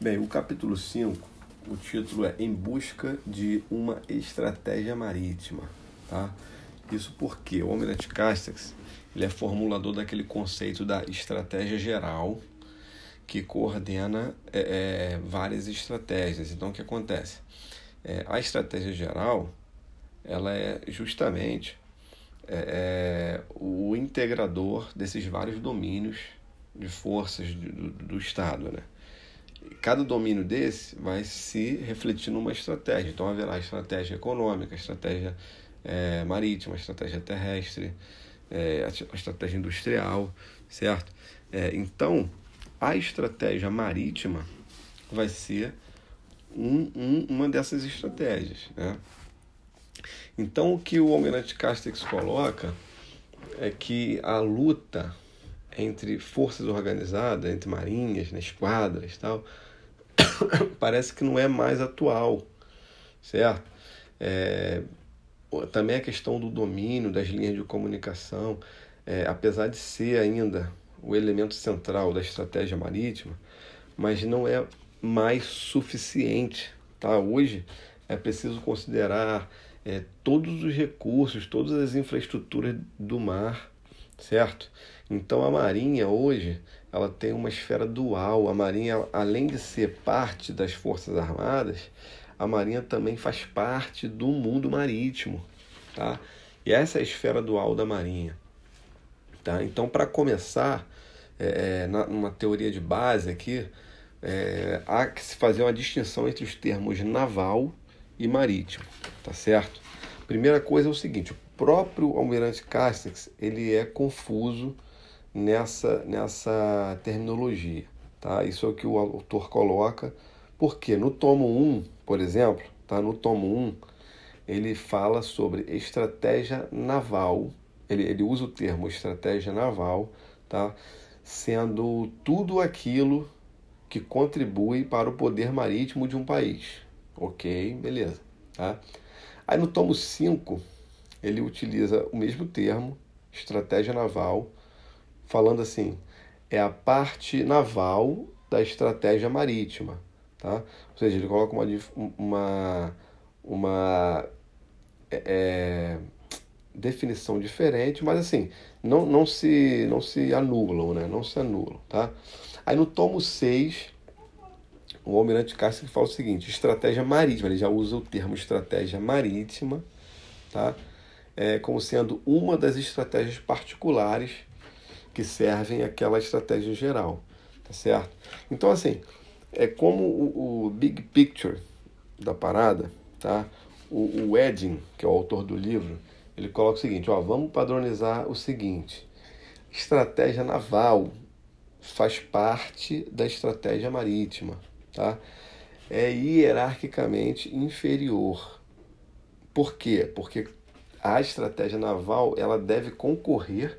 Bem, o capítulo 5, o título é Em Busca de uma Estratégia Marítima. Tá? Isso porque o Almirante Castex ele é formulador daquele conceito da estratégia geral que coordena é, é, várias estratégias. Então, o que acontece? É, a estratégia geral ela é justamente é, é, o integrador desses vários domínios de forças do, do Estado. Né? Cada domínio desse vai se refletir numa estratégia. Então haverá estratégia econômica, estratégia é, marítima, estratégia terrestre, é, estratégia industrial, certo? É, então, a estratégia marítima vai ser um, um, uma dessas estratégias. Né? Então, o que o Almirante Castex coloca é que a luta entre forças organizadas, entre marinhas, né, esquadras tal, parece que não é mais atual, certo? É, também a questão do domínio das linhas de comunicação, é, apesar de ser ainda o elemento central da estratégia marítima, mas não é mais suficiente. Tá? Hoje é preciso considerar é, todos os recursos, todas as infraestruturas do mar, certo? Então a Marinha hoje ela tem uma esfera dual. A Marinha, além de ser parte das Forças Armadas, a Marinha também faz parte do mundo marítimo, tá? E essa é a esfera dual da Marinha, tá? Então, para começar, é, é, na, numa teoria de base aqui, é, há que se fazer uma distinção entre os termos naval e marítimo, tá certo? Primeira coisa é o seguinte, o próprio Almirante Castex, ele é confuso nessa, nessa terminologia. Tá? Isso é o que o autor coloca, porque no tomo 1, por exemplo, tá? no tomo 1, ele fala sobre estratégia naval, ele, ele usa o termo estratégia naval, tá? sendo tudo aquilo que contribui para o poder marítimo de um país. Ok, beleza. Tá? Aí no tomo 5, ele utiliza o mesmo termo, estratégia naval, falando assim, é a parte naval da estratégia marítima, tá? Ou seja, ele coloca uma uma, uma é, é, definição diferente, mas assim, não, não, se, não se anulam, né? Não se anulam, tá? Aí no tomo 6, o almirante Castro fala o seguinte, estratégia marítima, ele já usa o termo estratégia marítima, tá? É, como sendo uma das estratégias particulares que servem aquela estratégia geral, tá certo? Então, assim, é como o, o big picture da parada, tá? O, o Edding, que é o autor do livro, ele coloca o seguinte, ó, vamos padronizar o seguinte, estratégia naval faz parte da estratégia marítima, tá? É hierarquicamente inferior. Por quê? Porque a estratégia naval ela deve concorrer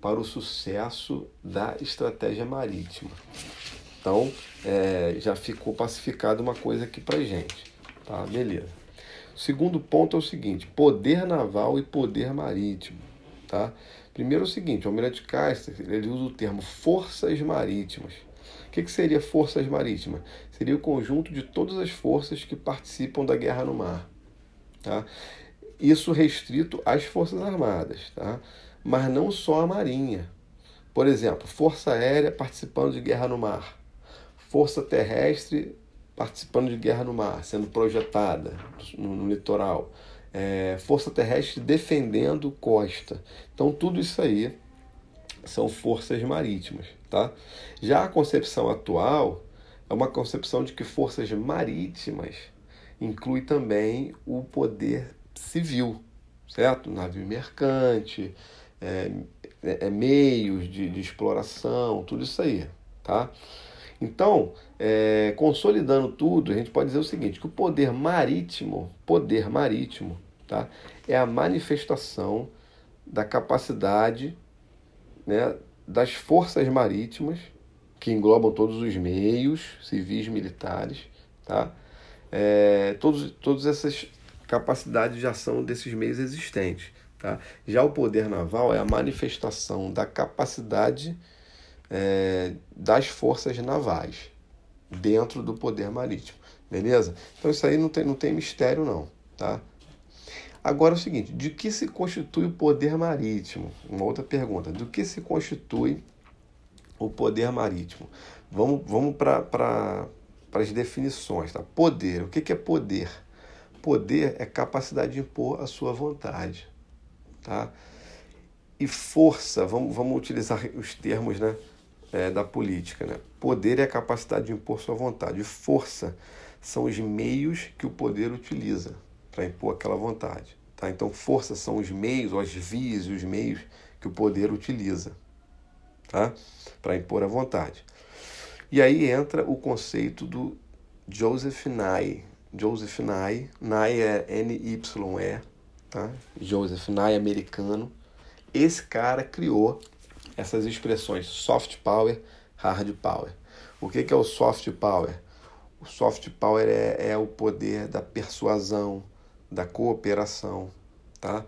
para o sucesso da estratégia marítima. Então, é, já ficou pacificado uma coisa aqui para gente. Tá, beleza. Segundo ponto é o seguinte: poder naval e poder marítimo. Tá? Primeiro é o seguinte: o Almirante Castro ele usa o termo forças marítimas. O que, que seria forças marítimas? Seria o conjunto de todas as forças que participam da guerra no mar. Tá? Isso restrito às forças armadas. Tá? mas não só a Marinha. Por exemplo, Força Aérea participando de guerra no mar, Força Terrestre participando de guerra no mar, sendo projetada no, no litoral, é, Força Terrestre defendendo costa. Então, tudo isso aí são forças marítimas. Tá? Já a concepção atual é uma concepção de que forças marítimas inclui também o poder civil, certo? Navio mercante, é, é, é, meios de, de, exploração, tudo isso aí, tá? Então, é, consolidando tudo, a gente pode dizer o seguinte, que o poder marítimo, poder marítimo, tá? É a manifestação da capacidade né, das forças marítimas, que englobam todos os meios civis militares, tá? É, todos, todas essas capacidades de ação desses meios existentes. Tá? Já o poder naval é a manifestação da capacidade é, das forças navais. dentro do poder marítimo, beleza? Então isso aí não tem, não tem mistério não, tá? Agora é o seguinte, de que se constitui o poder marítimo? Uma outra pergunta, do que se constitui o poder marítimo? Vamos, vamos para as definições, tá? Poder, o que, que é poder? Poder é capacidade de impor a sua vontade, tá? E força, vamos, vamos utilizar os termos, né? é, da política. Né? Poder é a capacidade de impor sua vontade. Força são os meios que o poder utiliza para impor aquela vontade. Tá? Então, força são os meios, ou as vias e os meios que o poder utiliza tá? para impor a vontade. E aí entra o conceito do Joseph Nye. Joseph Nye, Nye é N-Y-E, tá? Joseph Nye americano. Esse cara criou essas expressões soft power, hard power. O que, que é o soft power? O soft power é, é o poder da persuasão, da cooperação, tá?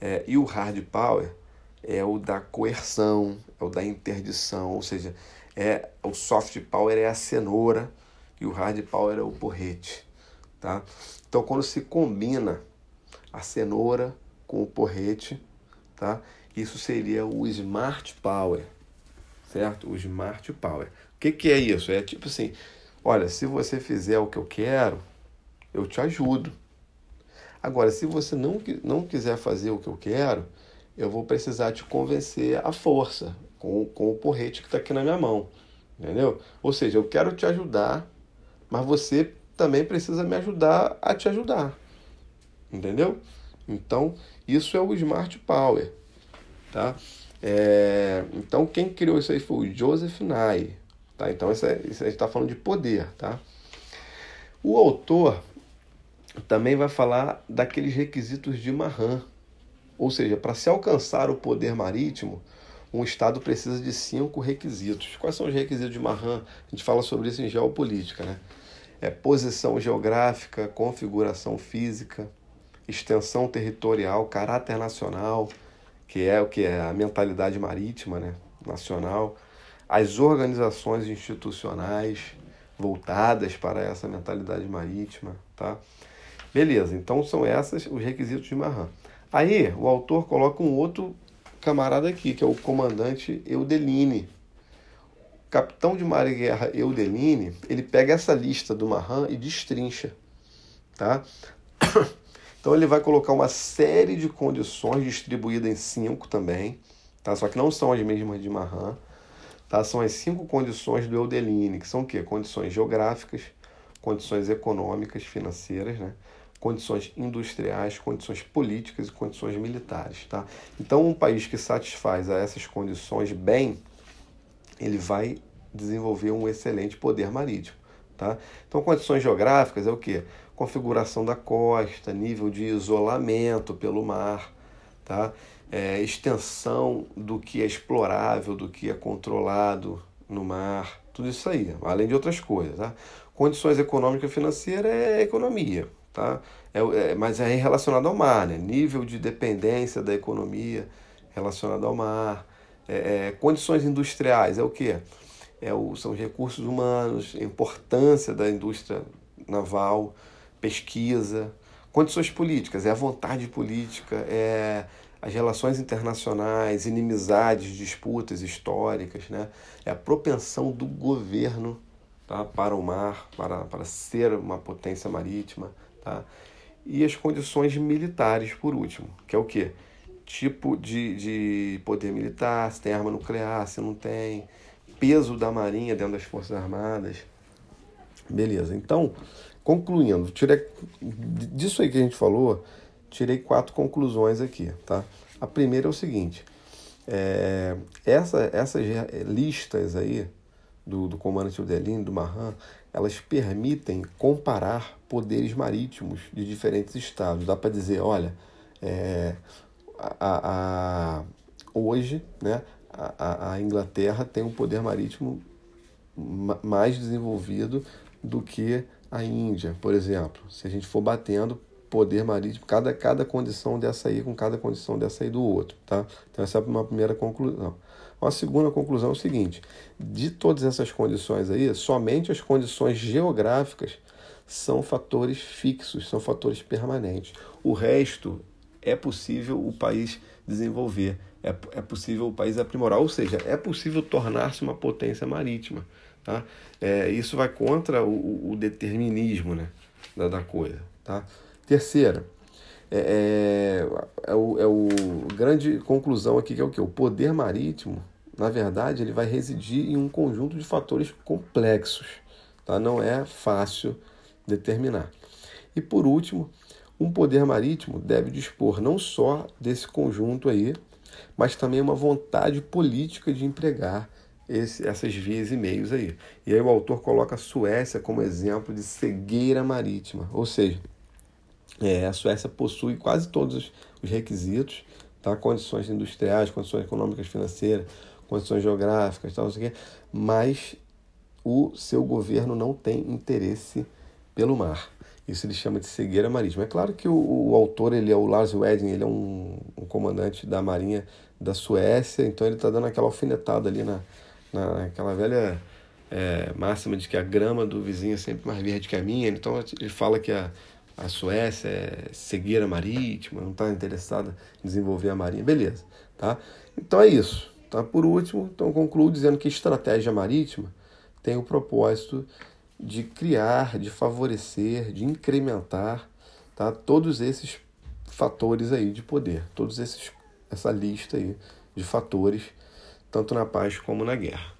É, e o hard power é o da coerção, é o da interdição, ou seja, é o soft power é a cenoura e o hard power é o porrete, tá? Então quando se combina a cenoura com o porrete, tá? Isso seria o Smart Power, certo? O Smart Power. O que, que é isso? É tipo assim: olha, se você fizer o que eu quero, eu te ajudo. Agora, se você não, não quiser fazer o que eu quero, eu vou precisar te convencer à força, com, com o porrete que está aqui na minha mão. Entendeu? Ou seja, eu quero te ajudar, mas você também precisa me ajudar a te ajudar. Entendeu? Então, isso é o Smart Power. Tá? É, então, quem criou isso aí foi o Joseph Nye. Tá? Então, isso, é, isso a gente está falando de poder. Tá? O autor também vai falar daqueles requisitos de Mahan. Ou seja, para se alcançar o poder marítimo, um Estado precisa de cinco requisitos. Quais são os requisitos de Mahan? A gente fala sobre isso em geopolítica. Né? É posição geográfica, configuração física, extensão territorial, caráter nacional, que é o que é a mentalidade marítima, né, nacional, as organizações institucionais voltadas para essa mentalidade marítima, tá? Beleza, então são esses os requisitos de Marran. Aí o autor coloca um outro camarada aqui, que é o comandante Eudeline. O capitão de mar e guerra Eudeline, ele pega essa lista do Marran e destrincha, tá? Então ele vai colocar uma série de condições distribuídas em cinco também, tá? Só que não são as mesmas de Mahan, tá? São as cinco condições do Eudeline, que são o quê? Condições geográficas, condições econômicas, financeiras, né? Condições industriais, condições políticas e condições militares, tá? Então um país que satisfaz a essas condições bem, ele vai desenvolver um excelente poder marítimo, tá? Então condições geográficas é o quê? configuração da costa, nível de isolamento pelo mar, tá? É, extensão do que é explorável, do que é controlado no mar, tudo isso aí, além de outras coisas. Tá? Condições econômicas e financeiras é economia, tá? É, é, mas é relacionado ao mar, né? nível de dependência da economia relacionado ao mar. É, é condições industriais é o que? É o, são os recursos humanos, a importância da indústria naval, pesquisa, condições políticas, é a vontade política, é as relações internacionais, inimizades, disputas históricas, né? é a propensão do governo tá? para o mar, para, para ser uma potência marítima. Tá? E as condições militares, por último, que é o quê? Tipo de, de poder militar, se tem arma nuclear, se não tem, peso da marinha dentro das Forças Armadas. Beleza, então Concluindo, tirei, disso aí que a gente falou, tirei quatro conclusões aqui, tá? A primeira é o seguinte, é, essa, essas listas aí do, do comandante Udelin, do Marran, elas permitem comparar poderes marítimos de diferentes estados. Dá para dizer, olha, é, a, a, hoje né, a, a Inglaterra tem um poder marítimo mais desenvolvido do que a Índia, por exemplo, se a gente for batendo poder marítimo, cada, cada condição dessa aí com cada condição dessa aí do outro, tá? Então essa é uma primeira conclusão. Uma segunda conclusão é o seguinte: de todas essas condições aí, somente as condições geográficas são fatores fixos, são fatores permanentes. O resto é possível o país desenvolver, é, é possível o país aprimorar, ou seja, é possível tornar-se uma potência marítima. Tá? É, isso vai contra o, o determinismo né, da, da, coisa. Tá? Terceira, é, é, é, o, é o grande conclusão aqui que é o que? O poder marítimo, na verdade, ele vai residir em um conjunto de fatores complexos. Tá? Não é fácil determinar. E por último, um poder marítimo deve dispor não só desse conjunto aí, mas também uma vontade política de empregar esse, essas vias e meios aí. E aí o autor coloca a Suécia como exemplo de cegueira marítima, ou seja, é, a Suécia possui quase todos os requisitos, tá? condições industriais, condições econômicas financeiras, condições geográficas, tal, não sei o quê, mas o seu governo não tem interesse pelo mar. Isso ele chama de cegueira marítima. É claro que o, o autor, ele é o Lars Wedding, ele é um, um, comandante da marinha da Suécia, então ele está dando aquela alfinetada ali na, naquela velha é, máxima de que a grama do vizinho é sempre mais verde que a minha. Então ele fala que a, a Suécia é cegueira marítima, não está interessada em desenvolver a marinha. Beleza, tá? Então é isso. Tá? Por último, então concluo dizendo que estratégia marítima tem o propósito de criar, de favorecer, de incrementar tá? todos esses fatores aí de poder, todos esses essa lista aí de fatores tanto na paz como na guerra.